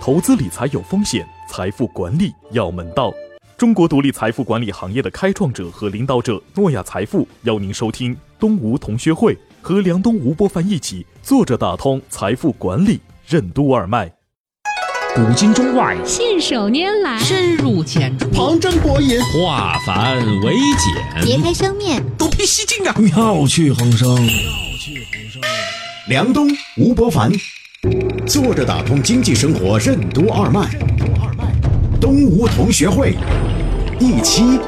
投资理财有风险，财富管理要门道。中国独立财富管理行业的开创者和领导者诺亚财富邀您收听东吴同学会，和梁东、吴伯凡一起坐着打通财富管理任督二脉。古今中外，信手拈来，深入浅出，旁征博引，化繁为简，别开生面，独辟蹊径啊！妙趣横生。梁东、吴伯凡，坐着打通经济生活任督二脉。东吴同学会，一期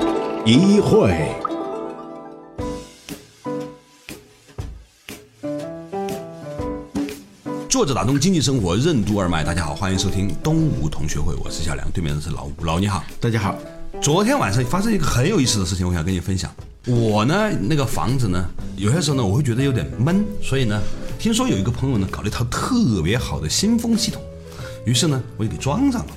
一会。坐着打通经济生活任督二脉，大家好，欢迎收听东吴同学会，我是小梁，对面的是老吴，老你好，大家好。昨天晚上发生一个很有意思的事情，我想跟你分享。我呢，那个房子呢，有些时候呢，我会觉得有点闷，所以呢，听说有一个朋友呢，搞了一套特别好的新风系统，于是呢，我就给装上了。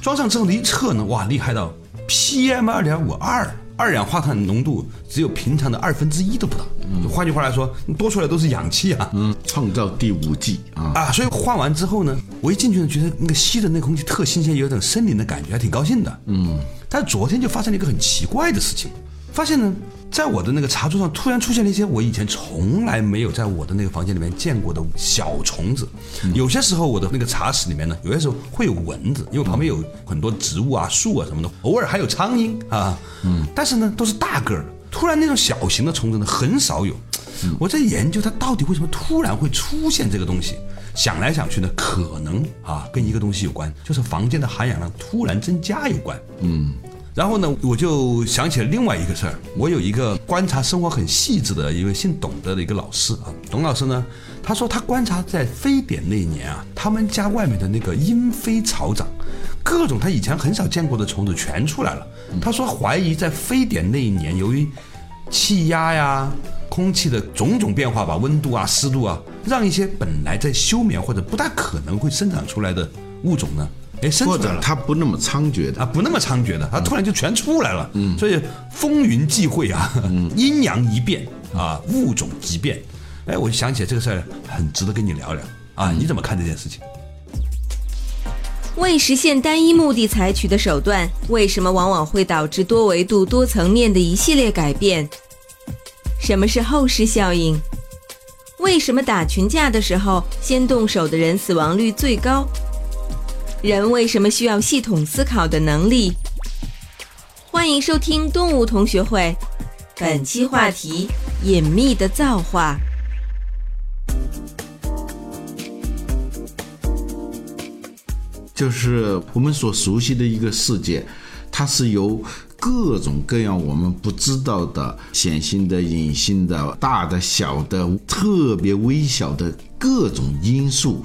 装上之后呢，一测呢，哇，厉害到 PM 二点五二，二氧化碳浓度只有平常的二分之一都不到。嗯，换句话来说，多出来都是氧气啊。嗯，创造第五季啊啊！所以换完之后呢，我一进去呢，觉得那个吸的那空气特新鲜，有种森林的感觉，还挺高兴的。嗯，但昨天就发生了一个很奇怪的事情，发现呢。在我的那个茶桌上，突然出现了一些我以前从来没有在我的那个房间里面见过的小虫子。有些时候，我的那个茶室里面呢，有些时候会有蚊子，因为旁边有很多植物啊、树啊什么的，偶尔还有苍蝇啊。嗯，但是呢，都是大个儿。突然那种小型的虫子呢，很少有。我在研究它到底为什么突然会出现这个东西。想来想去呢，可能啊，跟一个东西有关，就是房间的含氧量突然增加有关。嗯。然后呢，我就想起了另外一个事儿。我有一个观察生活很细致的一位姓董的的一个老师啊，董老师呢，他说他观察在非典那一年啊，他们家外面的那个莺飞草长，各种他以前很少见过的虫子全出来了。他说怀疑在非典那一年，由于气压呀、空气的种种变化吧，温度啊、湿度啊，让一些本来在休眠或者不大可能会生长出来的物种呢。哎，或者他不那么猖獗的啊，不那么猖獗的，他突然就全出来了。嗯，所以风云际会啊，阴阳一变啊，物种即变。哎，我就想起来这个事儿，很值得跟你聊聊啊。你怎么看这件事情？为实现单一目的采取的手段，为什么往往会导致多维度、多层面的一系列改变？什么是后视效应？为什么打群架的时候，先动手的人死亡率最高？人为什么需要系统思考的能力？欢迎收听动物同学会，本期话题：隐秘的造化。就是我们所熟悉的一个世界，它是由各种各样我们不知道的显性的、隐性的、大的、小的、特别微小的各种因素。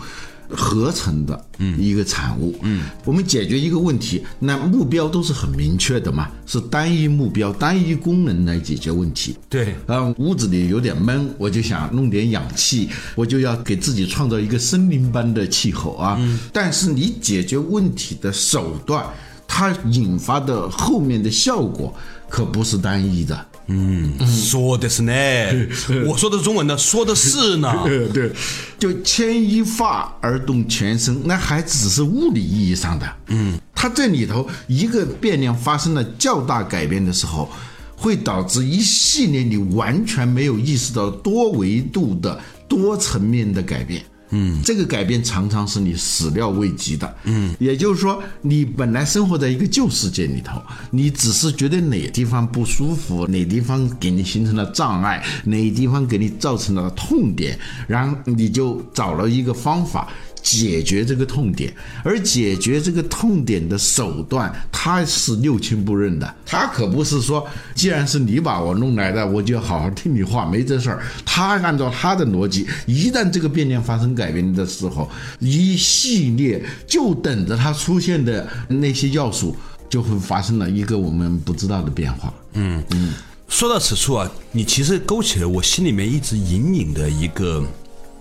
合成的一个产物。嗯，我们解决一个问题，那目标都是很明确的嘛，是单一目标、单一功能来解决问题。对，啊，屋子里有点闷，我就想弄点氧气，我就要给自己创造一个森林般的气候啊。嗯，但是你解决问题的手段，它引发的后面的效果可不是单一的。嗯，说的是呢，我说的中文呢，说的是呢，对，就牵一发而动全身，那还只是物理意义上的。嗯，它这里头一个变量发生了较大改变的时候，会导致一系列你完全没有意识到多维度的多层面的改变。嗯，这个改变常常是你始料未及的。嗯，也就是说，你本来生活在一个旧世界里头，你只是觉得哪地方不舒服，哪地方给你形成了障碍，哪地方给你造成了痛点，然后你就找了一个方法。解决这个痛点，而解决这个痛点的手段，他是六亲不认的。他可不是说，既然是你把我弄来的，我就好好听你话，没这事儿。他按照他的逻辑，一旦这个变量发生改变的时候，一系列就等着它出现的那些要素，就会发生了一个我们不知道的变化。嗯嗯，说到此处啊，你其实勾起了我心里面一直隐隐的一个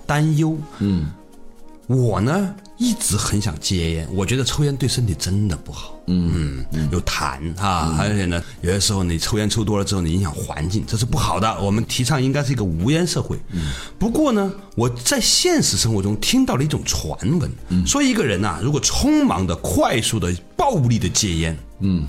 担忧。嗯。我呢，一直很想戒烟。我觉得抽烟对身体真的不好，嗯，有痰啊，而且呢，有些时候你抽烟抽多了之后，你影响环境，这是不好的。我们提倡应该是一个无烟社会。嗯不过呢，我在现实生活中听到了一种传闻，说一个人呐、如果匆忙的、快速的、暴力的戒烟，嗯，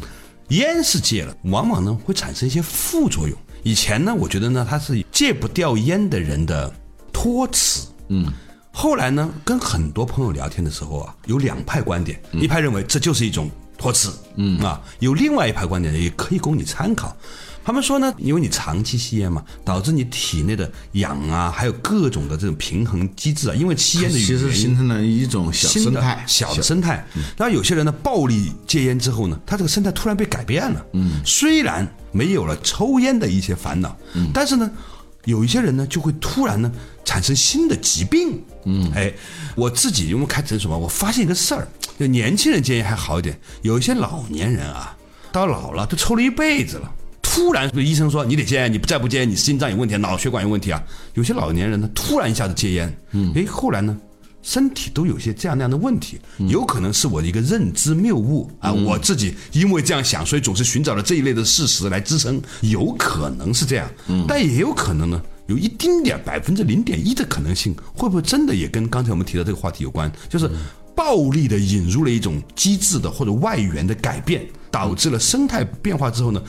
烟是戒了，往往呢会产生一些副作用。以前呢，我觉得呢，他是戒不掉烟的人的托词，嗯。后来呢，跟很多朋友聊天的时候啊，有两派观点，一派认为这就是一种托词，嗯啊，有另外一派观点也可以供你参考。他们说呢，因为你长期吸烟嘛，导致你体内的氧啊，还有各种的这种平衡机制啊，因为吸烟的其实形成了一种小生态，小的生态。然后有些人呢，暴力戒烟之后呢，他这个生态突然被改变了。嗯，虽然没有了抽烟的一些烦恼，嗯，但是呢，有一些人呢，就会突然呢产生新的疾病。嗯，哎，我自己因为开诊所嘛，我发现一个事儿，就年轻人戒烟还好一点，有一些老年人啊，到老了都抽了一辈子了。突然，医生说你得戒烟，你不再不戒烟，你心脏有问题，脑血管有问题啊。有些老年人呢，突然一下子戒烟，嗯，哎，后来呢，身体都有些这样那样的问题，有可能是我的一个认知谬误啊，我自己因为这样想，所以总是寻找了这一类的事实来支撑，有可能是这样，但也有可能呢。有一丁点百分之零点一的可能性，会不会真的也跟刚才我们提到这个话题有关？就是暴力的引入了一种机制的或者外源的改变，导致了生态变化之后呢，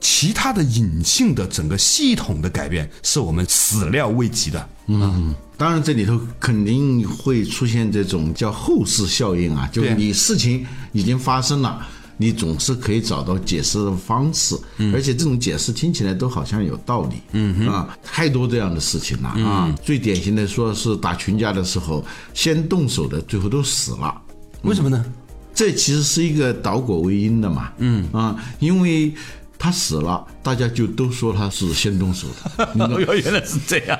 其他的隐性的整个系统的改变，是我们始料未及的。嗯当然，这里头肯定会出现这种叫后视效应啊，就是你事情已经发生了，你总是可以找到解释的方式，而且这种解释听起来都好像有道理，嗯啊，太多这样的事情了啊。最典型的说是打群架的时候，先动手的最后都死了，为什么呢？这其实是一个导果为因的嘛，嗯。啊，因为他死了，大家就都说他是先动手的，原来是这样，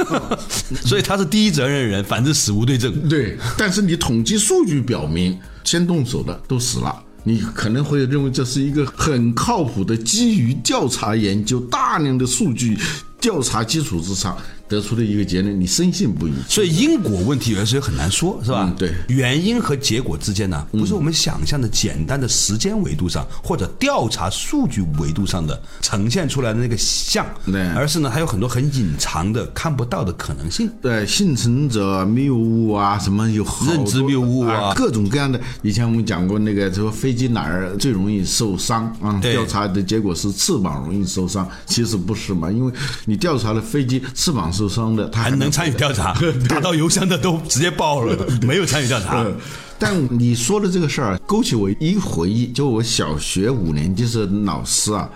所以他是第一责任人，反正死无对证。对，但是你统计数据表明，先动手的都死了。你可能会认为这是一个很靠谱的，基于调查研究、大量的数据调查基础之上得出的一个结论，你深信不疑。所以因果问题有的时候很难说，是吧？嗯对原因和结果之间呢，不是我们想象的简单的时间维度上或者调查数据维度上的呈现出来的那个像，对而是呢还有很多很隐藏的看不到的可能性。对，幸存者谬误啊，什么有认知谬误啊各种各样的。以前我们讲过那个说飞机哪儿最容易受伤啊？对调查的结果是翅膀容易受伤，其实不是嘛？因为你调查了飞机翅膀受伤的，他还能参与调查，打到邮箱的都直接爆了，没有参与调查。呃但你说的这个事儿，勾起我一回忆，就我小学五年级是老师啊，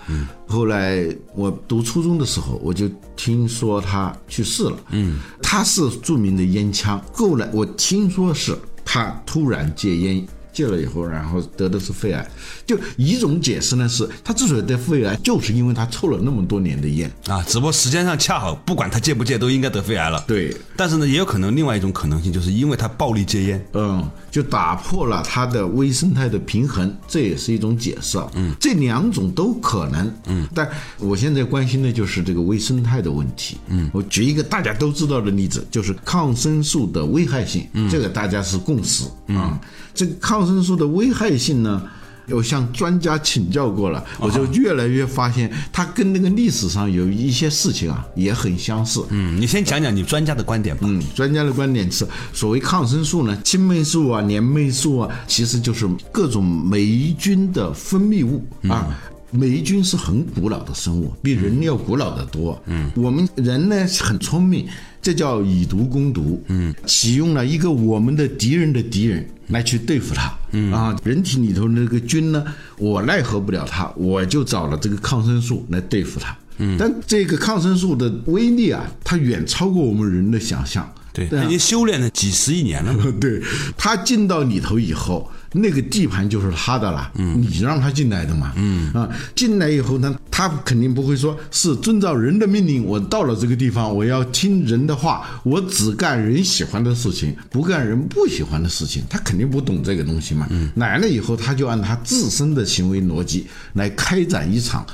后来我读初中的时候，我就听说他去世了，嗯，他是著名的烟枪，后来我听说是他突然戒烟。戒了以后，然后得的是肺癌，就一种解释呢，是他之所以得肺癌，就是因为他抽了那么多年的烟。啊，只不过时间上恰好，不管他戒不戒，都应该得肺癌了。对，但是呢，也有可能另外一种可能性，就是因为他暴力戒烟，嗯，就打破了他的微生态的平衡，这也是一种解释啊。嗯，这两种都可能。嗯，但我现在关心的就是这个微生态的问题。嗯，我举一个大家都知道的例子，就是抗生素的危害性，嗯这个大家是共识啊。这个抗生素的危害性呢？我向专家请教过了，我就越来越发现，它跟那个历史上有一些事情啊也很相似。嗯，你先讲讲你专家的观点吧。嗯，专家的观点是，所谓抗生素呢，青霉素啊、链霉素啊，其实就是各种霉菌的分泌物啊。霉菌是很古老的生物，比人要古老的多。嗯，我们人呢很聪明，这叫以毒攻毒。嗯，启用了一个我们的敌人的敌人来去对付它。嗯啊，人体里头那个菌呢，我奈何不了它，我就找了这个抗生素来对付它。嗯，但这个抗生素的威力啊，它远超过我们人的想象。对，已经修炼了几十亿年了嘛。对它进到里头以后，那个地盘就是他的了，嗯，你让他进来的嘛，嗯。啊，进来以后呢，他肯定不会说是遵照人的命令，我到了这个地方，我要听人的话，我只干人喜欢的事情，不干人不喜欢的事情，他肯定不懂这个东西嘛，嗯，来了以后，他就按他自身的行为逻辑来开展一场。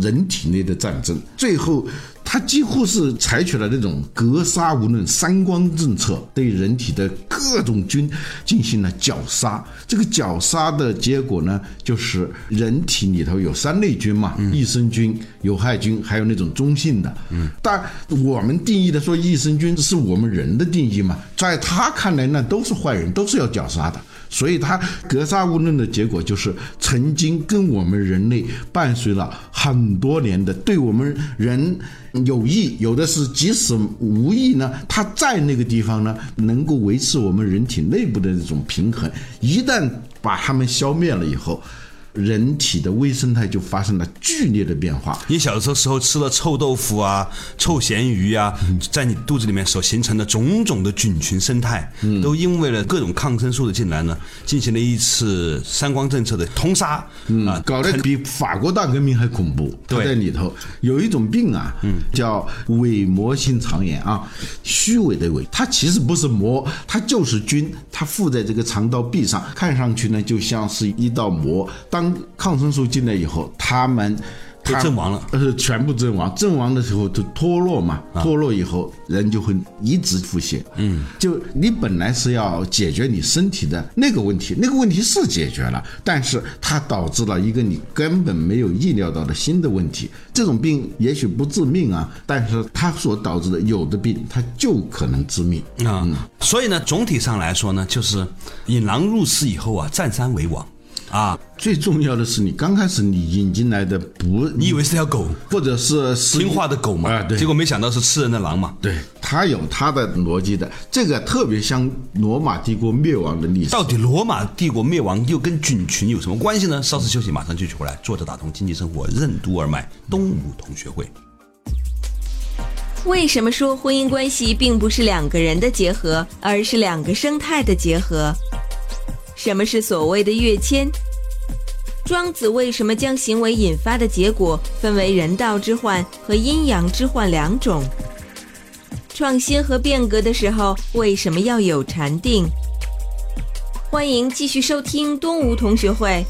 人体内的战争，最后他几乎是采取了那种格杀无论、三光政策，对人体的各种菌进行了绞杀。这个绞杀的结果呢，就是人体里头有三类菌嘛，益生菌、有害菌，还有那种中性的。嗯，但我们定义的说益生菌是我们人的定义嘛，在他看来那都是坏人，都是要绞杀的。所以，它格杀勿论的结果就是，曾经跟我们人类伴随了很多年的，对我们人有益，有的是即使无益呢，它在那个地方呢，能够维持我们人体内部的这种平衡。一旦把它们消灭了以后，人体的微生态就发生了剧烈的变化。你小的时候吃了臭豆腐啊、臭咸鱼啊，在你肚子里面所形成的种种的菌群生态，都因为了各种抗生素的进来呢，进行了一次三光政策的通杀啊，搞得比法国大革命还恐怖。对在里头有一种病啊，叫伪膜性肠炎啊，虚伪的伪，它其实不是膜，它就是菌，它附在这个肠道壁上，看上去呢就像是一道膜。当抗生素进来以后，他们。他阵亡了呃，全部阵亡。阵亡的时候就脱落嘛，脱落以后人就会一直腹泻。嗯，就你本来是要解决你身体的那个问题，那个问题是解决了，但是它导致了一个你根本没有意料到的新的问题。这种病也许不致命啊，但是它所导致的有的病它就可能致命。啊，所以呢，总体上来说呢，就是引狼入室以后啊，占山为王啊，最重要的是，你刚开始你引进来的不，你以为是条狗，或者是是听话的狗嘛，啊，对，结果没想到是吃人的狼嘛。对，它有它的逻辑的，这个特别像罗马帝国灭亡的历史。到底罗马帝国灭亡又跟菌群有什么关系呢？稍事休息，马上继续回来。坐着打通经济生活任督二脉，东吴同学会。为什么说婚姻关系并不是两个人的结合，而是两个生态的结合？什么是所谓的跃迁？庄子为什么将行为引发的结果分为人道之患和阴阳之患两种？创新和变革的时候，为什么要有禅定？欢迎继续收听东吴同学会，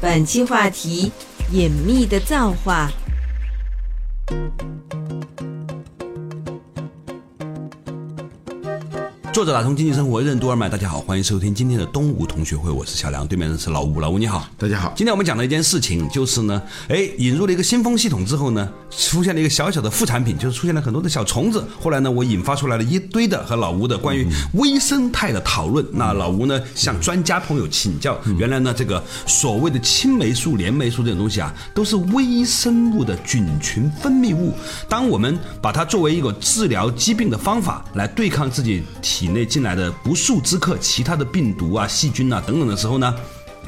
本期话题：隐秘的造化。作者打通经济生活任督二脉，大家好，欢迎收听今天的东吴同学会，我是小梁，对面的是老吴，老吴你好。大家好，今天我们讲的一件事情就是呢，哎，引入了一个新风系统之后呢，出现了一个小小的副产品，就是出现了很多的小虫子。后来呢，我引发出来了一堆的和老吴的关于微生态的讨论。那老吴呢，向专家朋友请教，原来呢，这个所谓的青霉素、链霉素这种东西啊，都是微生物的菌群分泌物。当我们把它作为一个治疗疾病的方法来对抗自己体内进来的不速之客、其他的病毒啊、细菌啊等等的时候呢，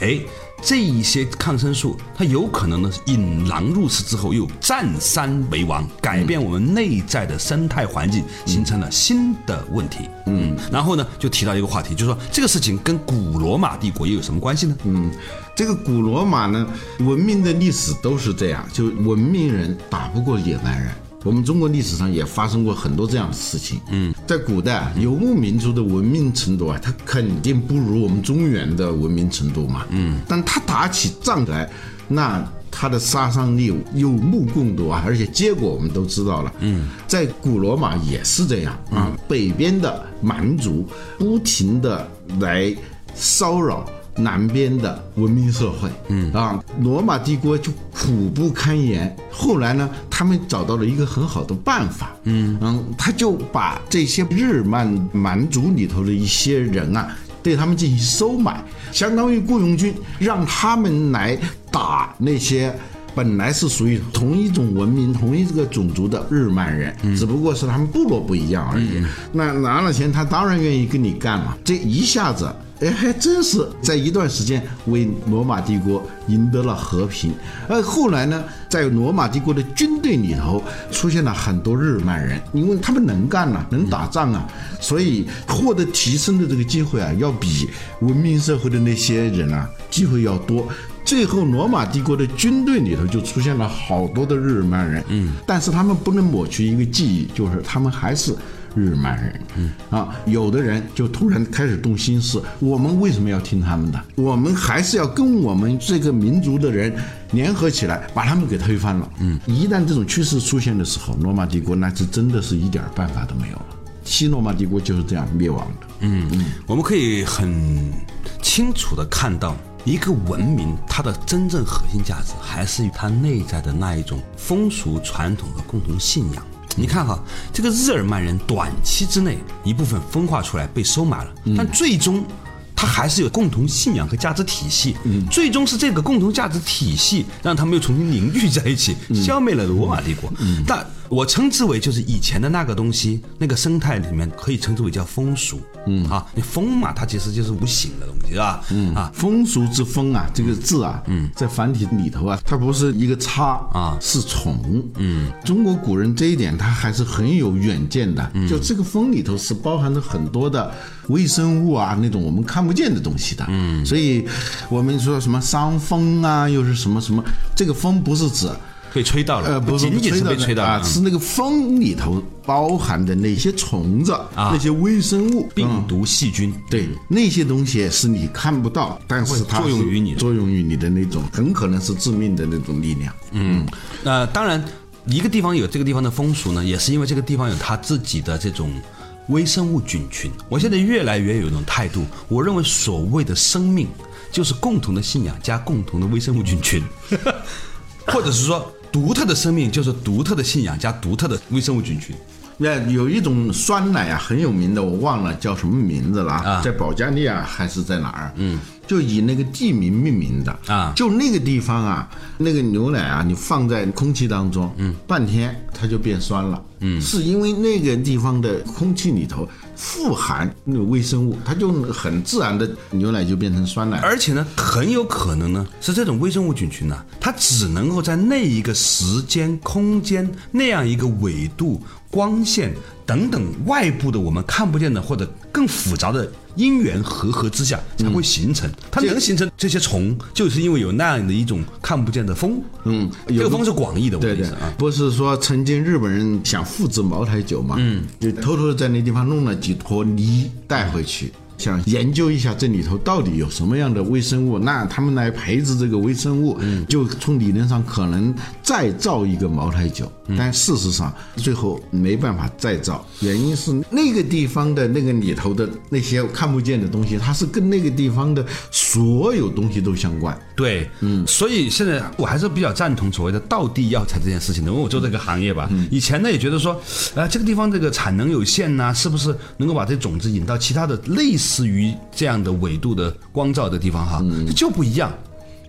哎。这一些抗生素，它有可能呢引狼入室之后，又占山为王，改变我们内在的生态环境，形成了新的问题。嗯，然后呢，就提到一个话题，就是说这个事情跟古罗马帝国又有什么关系呢？嗯，这个古罗马呢，文明的历史都是这样，就文明人打不过野蛮人。我们中国历史上也发生过很多这样的事情。嗯，在古代啊，游牧民族的文明程度啊，它肯定不如我们中原的文明程度嘛。嗯，但他打起仗来，那他的杀伤力有目共睹啊，而且结果我们都知道了。嗯，在古罗马也是这样啊，北边的蛮族不停的来骚扰。南边的文明社会，嗯啊，罗马帝国就苦不堪言。后来呢，他们找到了一个很好的办法，嗯嗯，他就把这些日漫蛮族里头的一些人啊，对他们进行收买，相当于雇佣军，让他们来打那些。本来是属于同一种文明、同一个种族的日漫人，只不过是他们部落不一样而已。那拿了钱，他当然愿意跟你干了。这一下子，哎，还真是在一段时间为罗马帝国赢得了和平。而后来呢，在罗马帝国的军队里头出现了很多日耳曼人，因为他们能干啊，能打仗啊，所以获得提升的这个机会啊，要比文明社会的那些人啊机会要多。最后，罗马帝国的军队里头就出现了好多的日耳曼人，嗯，但是他们不能抹去一个记忆，就是他们还是日漫人。嗯啊，有的人就突然开始动心思，我们为什么要听他们的？我们还是要跟我们这个民族的人联合起来，把他们给推翻了。嗯，一旦这种趋势出现的时候，罗马帝国那是真的是一点办法都没有了。西罗马帝国就是这样灭亡的。嗯嗯，我们可以很清楚的看到。一个文明，它的真正核心价值还是它内在的那一种风俗传统和共同信仰。你看哈，这个日耳曼人短期之内一部分分化出来被收买了，但最终他还是有共同信仰和价值体系。最终是这个共同价值体系让他们又重新凝聚在一起，消灭了罗马帝国。但我称之为就是以前的那个东西，那个生态里面可以称之为叫风俗。嗯啊，你风嘛，它其实就是无形的东西，是吧？嗯啊，风俗之风啊，这个字啊，嗯，在繁体里头啊，它不是一个叉啊，是虫。嗯，中国古人这一点他还是很有远见的。就这个风里头是包含着很多的微生物啊，那种我们看不见的东西的。嗯，所以我们说什么伤风啊，又是什么什么，这个风不是指。被吹到了，呃，不仅仅是被吹到啊，是那个风里头包含的那些虫子啊，那些微生物、病毒、细菌，对，那些东西是你看不到，但是它作用于你，作用于你的那种，很可能是致命的那种力量。嗯，那当然，一个地方有这个地方的风俗呢，也是因为这个地方有它自己的这种微生物菌群。我现在越来越有一种态度，我认为所谓的生命就是共同的信仰加共同的微生物菌群，或者是说。独特的生命就是独特的信仰加独特的微生物菌群。那有一种酸奶啊，很有名的，我忘了叫什么名字了啊，在保加利亚还是在哪儿？嗯。就以那个地名命名的啊，就那个地方啊，那个牛奶啊，你放在空气当中，嗯，半天它就变酸了，嗯，是因为那个地方的空气里头富含那个微生物，它就很自然的牛奶就变成酸奶。而且呢，很有可能呢是这种微生物菌群呢，它只能够在那一个时间、空间那样一个纬度、光线等等外部的我们看不见的或者更复杂的。因缘和合之下才会形成，它能形成这些虫，就是因为有那样的一种看不见的风。嗯，这个风是广义的，对对啊，不是说曾经日本人想复制茅台酒嘛，嗯，就偷偷在那地方弄了几坨泥带回去。想研究一下这里头到底有什么样的微生物，那他们来培植这个微生物，嗯。就从理论上可能再造一个茅台酒，但事实上最后没办法再造，原因是那个地方的那个里头的那些看不见的东西，它是跟那个地方的所有东西都相关。对，嗯，所以现在我还是比较赞同所谓的道地药材这件事情的，因为我做这个行业吧，以前呢也觉得说，啊，这个地方这个产能有限呐，是不是能够把这种子引到其他的类似。至于这样的纬度的光照的地方哈，就不一样。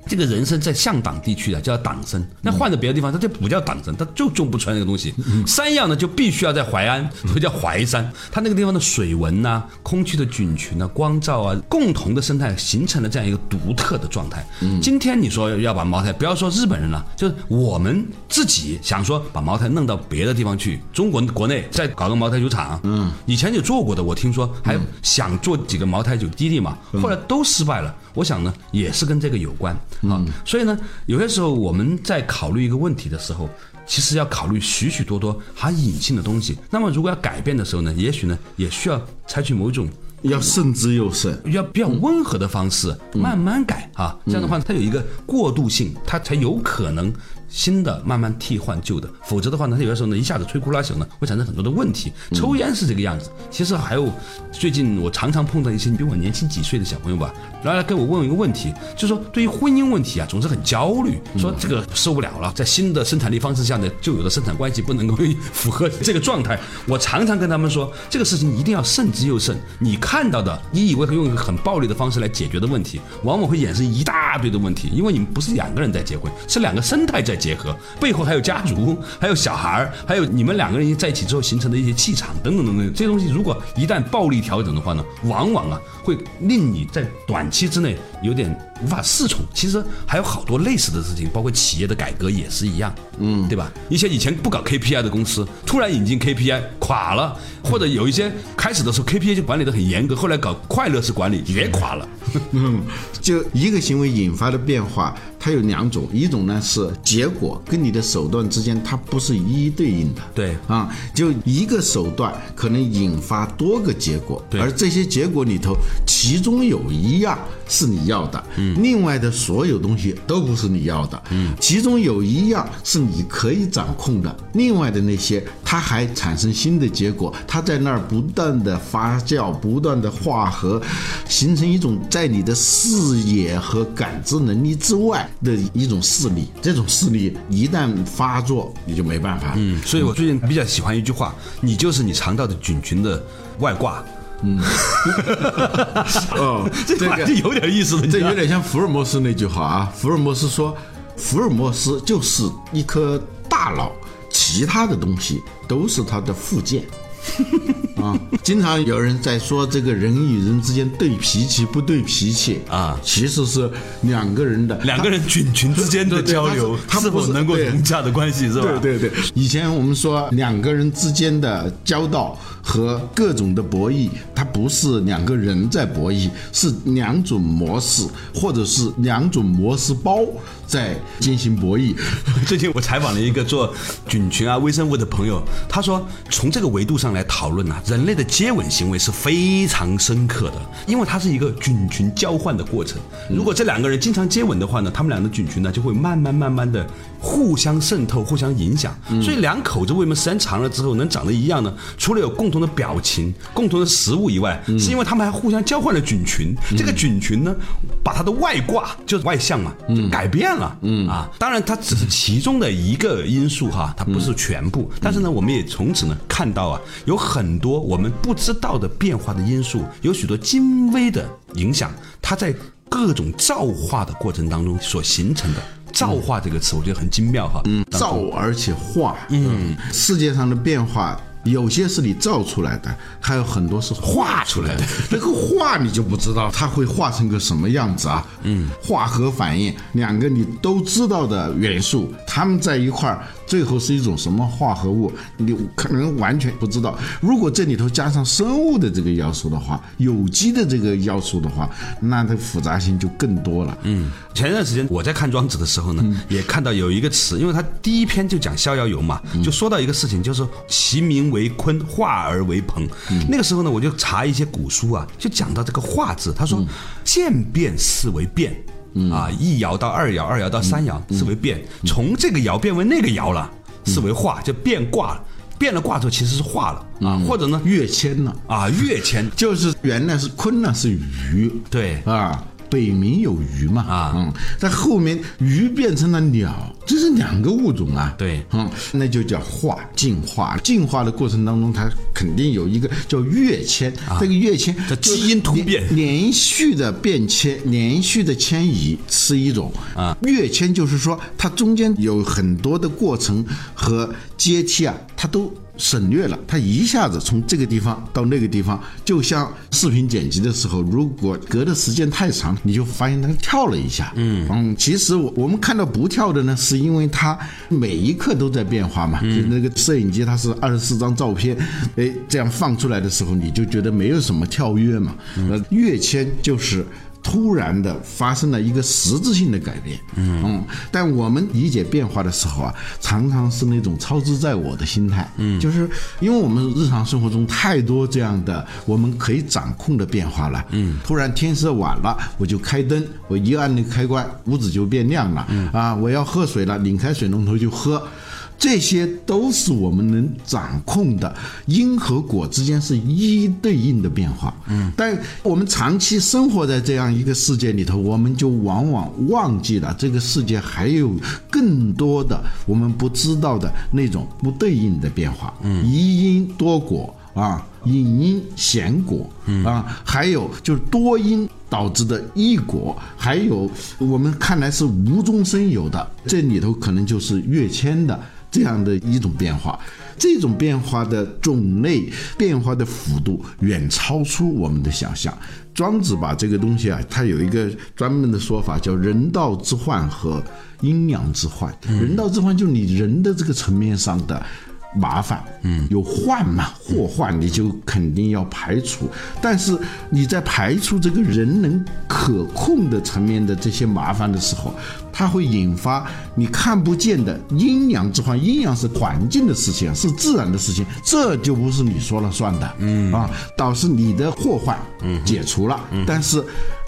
这个人参在向党地区啊，叫党参。那换到别的地方，它就不叫党参，它就种不出来那个东西。山药呢，就必须要在淮安，所以叫淮山。它那个地方的水文呐、空气的菌群啊、光照啊，共同的生态形成了这样一个独特的状态。今天你说要把茅台，不要说日本人了，就是我们自己想说把茅台弄到别的地方去，中国国内再搞个茅台酒厂。嗯，以前有做过的，我听说还想做几个茅台酒基地嘛，后来都失败了。我想呢，也是跟这个有关啊，所以呢，有些时候我们在考虑一个问题的时候，其实要考虑许许多多含隐性的东西。那么如果要改变的时候呢，也许呢，也需要采取某种要慎之又慎，要比较温和的方式，慢慢改啊。这样的话，它有一个过渡性，它才有可能。新的慢慢替换旧的，否则的话呢，它有的时候呢一下子摧枯拉朽呢，会产生很多的问题。抽烟是这个样子，其实还有最近我常常碰到一些比我年轻几岁的小朋友吧，来来跟我问一个问题，就是说对于婚姻问题啊，总是很焦虑，说这个受不了了，在新的生产力方式下呢，旧有的生产关系不能够符合这个状态。我常常跟他们说，这个事情一定要慎之又慎。你看到的，你以为用一个很暴力的方式来解决的问题，往往会衍生一大堆的问题，因为你们不是两个人在结婚，是两个生态在。结合背后还有家族，还有小孩儿，还有你们两个人在一起之后形成的一些气场等等等等，这些东西如果一旦暴力调整的话呢，往往啊会令你在短期之内有点无法适从。其实还有好多类似的事情，包括企业的改革也是一样，嗯，对吧？一些以前不搞 KPI 的公司，突然引进 KPI 垮了，或者有一些开始的时候 KPI 就管理的很严格，后来搞快乐式管理也垮了。嗯，就一个行为引发的变化，它有两种，一种呢是结果跟你的手段之间它不是一一对应的，对。啊，就一个手段可能引发多个结果，而这些结果里头，其中有一样是你要的，嗯，另外的所有东西都不是你要的，嗯，其中有一样是你可以掌控的，另外的那些它还产生新的结果，它在那儿不断的发酵，不断的化合，形成一种在你的视野和感知能力之外的一种势力，这种势力一旦发作，你就没办法。嗯，所以我最近比较喜欢一句话：你就是你肠道的菌群的外挂。哦，这话就有点意思这有点像福尔摩斯那句话啊。福尔摩斯说，福尔摩斯就是一颗大脑，其他的东西都是他的附件。啊，经常有人在说这个人与人之间对脾气不对脾气啊其实是两个人的两个人菌群之间的交流，他是否能够融洽的关系，是吧？对对对，以前我们说两个人之间的交道和各种的博弈，它不是两个人在博弈，是两种模式，或者是两种模式包在进行博弈。最近我采访了一个做菌群啊微生物的朋友，他说从这个维度上来讨论啊、人类的接吻行为是非常深刻的，因为它是一个菌群交换的过程。如果这两个人经常接吻的话呢，他们俩的菌群呢就会慢慢慢慢的互相渗透、互相影响。所以两口子为什么时间长了之后能长得一样呢？除了有共同的表情、共同的食物以外，是因为他们还互相交换了菌群。这个菌群呢，把它的外挂就是外向嘛，就改变了。嗯啊，当然它只是其中的一个因素哈，它不是全部。但是呢，我们也从此呢看到啊，有很多我们不知道的变化的因素，有许多精微的影响，它在各种造化的过程当中所形成的。造化这个词，我觉得很精妙哈。嗯，造而且化，嗯，世界上的变化。有些是你造出来的，还有很多是画出来的。那个画你就不知道它会画成个什么样子啊？嗯，化合反应，两个你都知道的元素，它们在一块儿，最后是一种什么化合物，你可能完全不知道。如果这里头加上生物的这个要素的话，有机的这个要素的话，那它复杂性就更多了。嗯，前段时间我在看庄子的时候呢，也看到有一个词，因为他第一篇就讲逍遥游嘛，就说到一个事情，就是其名为鲲，化而为鹏。那个时候呢，我就查一些古书啊，就讲到这个“化”字，他说渐变是为变。啊，一爻到二爻，二爻到三爻是为变，从这个爻变为那个爻了，是为化，就变卦了。变了卦之后其实是化了啊，或者呢跃迁了。啊跃迁，就是原来是坤呢是鱼，对。啊，北冥有鱼嘛啊。嗯，在后面鱼变成了鸟，这是两个物种啊，对。嗯，那就叫化进化。进化的过程当中，它肯定有一个叫跃迁，这个跃迁这基因突变。连连续的变迁，连续的迁移是一种。啊，跃迁就是说它中间有很多的过程和阶梯啊，它都。省略了，它一下子从这个地方到那个地方，就像视频剪辑的时候，如果隔的时间太长，你就发现它跳了一下。嗯嗯，其实我我们看到不跳的呢，是因为它每一刻都在变化嘛。就那个摄影机它是二十四张照片，哎，这样放出来的时候，你就觉得没有什么跳跃嘛。呃，跃迁就是。突然的发生了一个实质性的改变，嗯。但我们理解变化的时候啊，常常是那种操之在我的心态，嗯，就是因为我们日常生活中太多这样的我们可以掌控的变化了，嗯，突然天色晚了，我就开灯，我一按那个开关，屋子就变亮了，嗯。啊，我要喝水了，拧开水龙头就喝。这些都是我们能掌控的，因和果之间是一一对应的变化。嗯，但我们长期生活在这样一个世界里头，我们就往往忘记了这个世界还有更多的我们不知道的那种不对应的变化。嗯，一因多果啊，引因显果嗯啊，还有就是多因。导致的异果，还有我们看来是无中生有的，这里头可能就是跃迁的这样的一种变化。这种变化的种类、变化的幅度远超出我们的想象。庄子把这个东西啊，他有一个专门的说法，叫人道之患和阴阳之患。人道之患就是你人的这个层面上的。麻烦，嗯，有患嘛，祸患你就肯定要排除。但是你在排除这个人能可控的层面的这些麻烦的时候，它会引发你看不见的阴阳之患。阴阳是环境的事情，是自然的事情，这就不是你说了算的，嗯啊，导致你的祸患，嗯，解除了，但是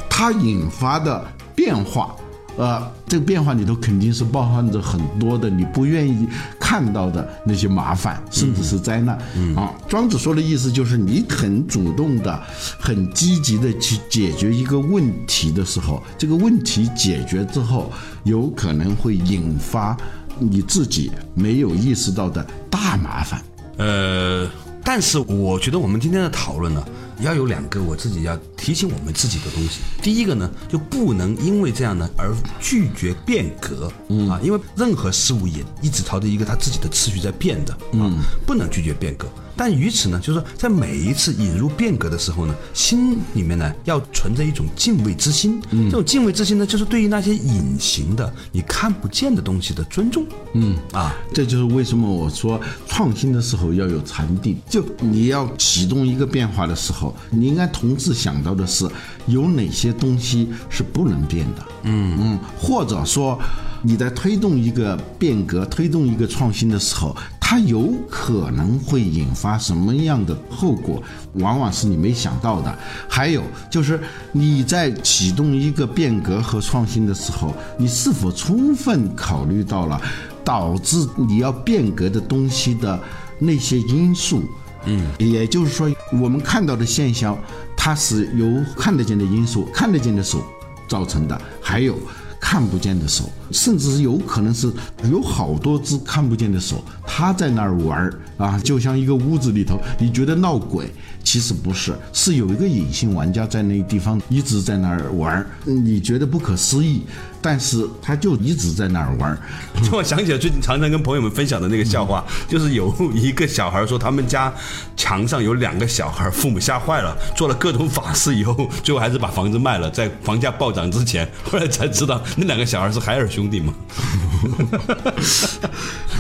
它引发的变化。呃，这个变化里头肯定是包含着很多的你不愿意看到的那些麻烦，甚至是灾难。啊，庄子说的意思就是，你很主动的、很积极的去解决一个问题的时候，这个问题解决之后，有可能会引发你自己没有意识到的大麻烦。呃，但是我觉得我们今天的讨论呢。要有两个我自己要提醒我们自己的东西。第一个呢，就不能因为这样呢而拒绝变革，嗯啊，因为任何事物也一直朝着一个它自己的次序在变的，嗯，不能拒绝变革。但于此呢，就是说，在每一次引入变革的时候呢，心里面呢要存着一种敬畏之心。这种敬畏之心呢，就是对于那些隐形的、你看不见的东西的尊重。嗯啊，这就是为什么我说创新的时候要有禅定。就你要启动一个变化的时候，你应该同时想到的是，有哪些东西是不能变的。嗯嗯，或者说你在推动一个变革、推动一个创新的时候。它有可能会引发什么样的后果，往往是你没想到的。还有就是你在启动一个变革和创新的时候，你是否充分考虑到了导致你要变革的东西的那些因素？嗯，也就是说，我们看到的现象，它是由看得见的因素、看得见的手造成的，还有。看不见的手，甚至有可能是有好多只看不见的手，他在那儿玩儿啊，就像一个屋子里头，你觉得闹鬼，其实不是，是有一个隐性玩家在那个地方一直在那儿玩儿，你觉得不可思议。但是他就一直在那儿玩，就我想起了最近常常跟朋友们分享的那个笑话，就是有一个小孩说他们家墙上有两个小孩，父母吓坏了，做了各种法事以后，最后还是把房子卖了，在房价暴涨之前，后来才知道那两个小孩是海尔兄弟嘛。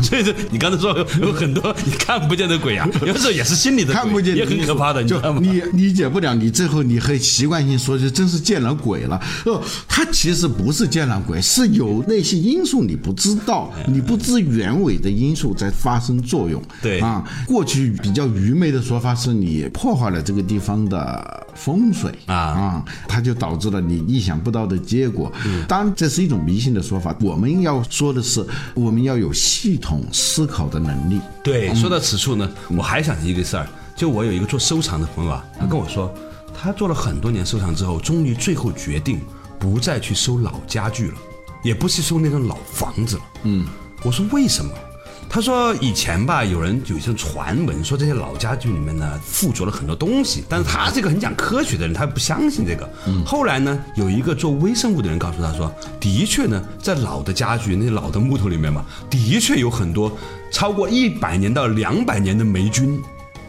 所以说你刚才说有很多你看不见的鬼啊，有时候也是心里的看不见，也很可怕的，就你理解不了，你最后你很习惯性说，就真是见了鬼了。哦，他其实不是见了。鬼是有那些因素你不知道，你不知原委的因素在发生作用。对啊，过去比较愚昧的说法是你破坏了这个地方的风水啊啊，它就导致了你意想不到的结果。当然，这是一种迷信的说法。我们要说的是，我们要有系统思考的能力。对，说到此处呢，我还想起一个事儿，就我有一个做收藏的朋友啊，他跟我说，他做了很多年收藏之后，终于最后决定。不再去收老家具了，也不是收那种老房子了。嗯，我说为什么？他说以前吧，有人有一些传闻说这些老家具里面呢附着了很多东西，但是他这个很讲科学的人，他不相信这个。嗯，后来呢，有一个做微生物的人告诉他说，的确呢，在老的家具那些老的木头里面嘛，的确有很多超过一百年到两百年的霉菌。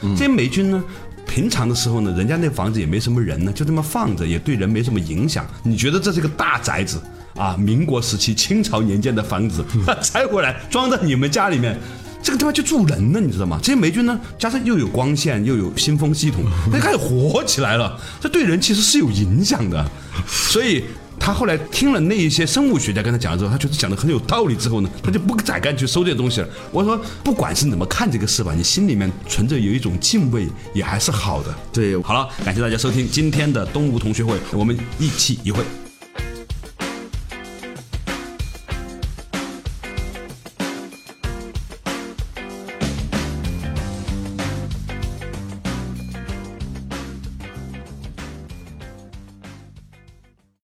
这些霉菌呢。平常的时候呢，人家那房子也没什么人呢，就这么放着，也对人没什么影响。你觉得这是个大宅子啊？民国时期、清朝年间的房子 拆回来装在你们家里面，这个地方就住人了，你知道吗？这些霉菌呢，加上又有光线，又有新风系统，它开始活起来了。这对人其实是有影响的，所以。他后来听了那一些生物学家跟他讲了之后，他觉得讲的很有道理。之后呢，他就不再敢去搜这些东西了。我说，不管是怎么看这个事吧，你心里面存着有一种敬畏，也还是好的。对，好了，感谢大家收听今天的东吴同学会，我们一期一会。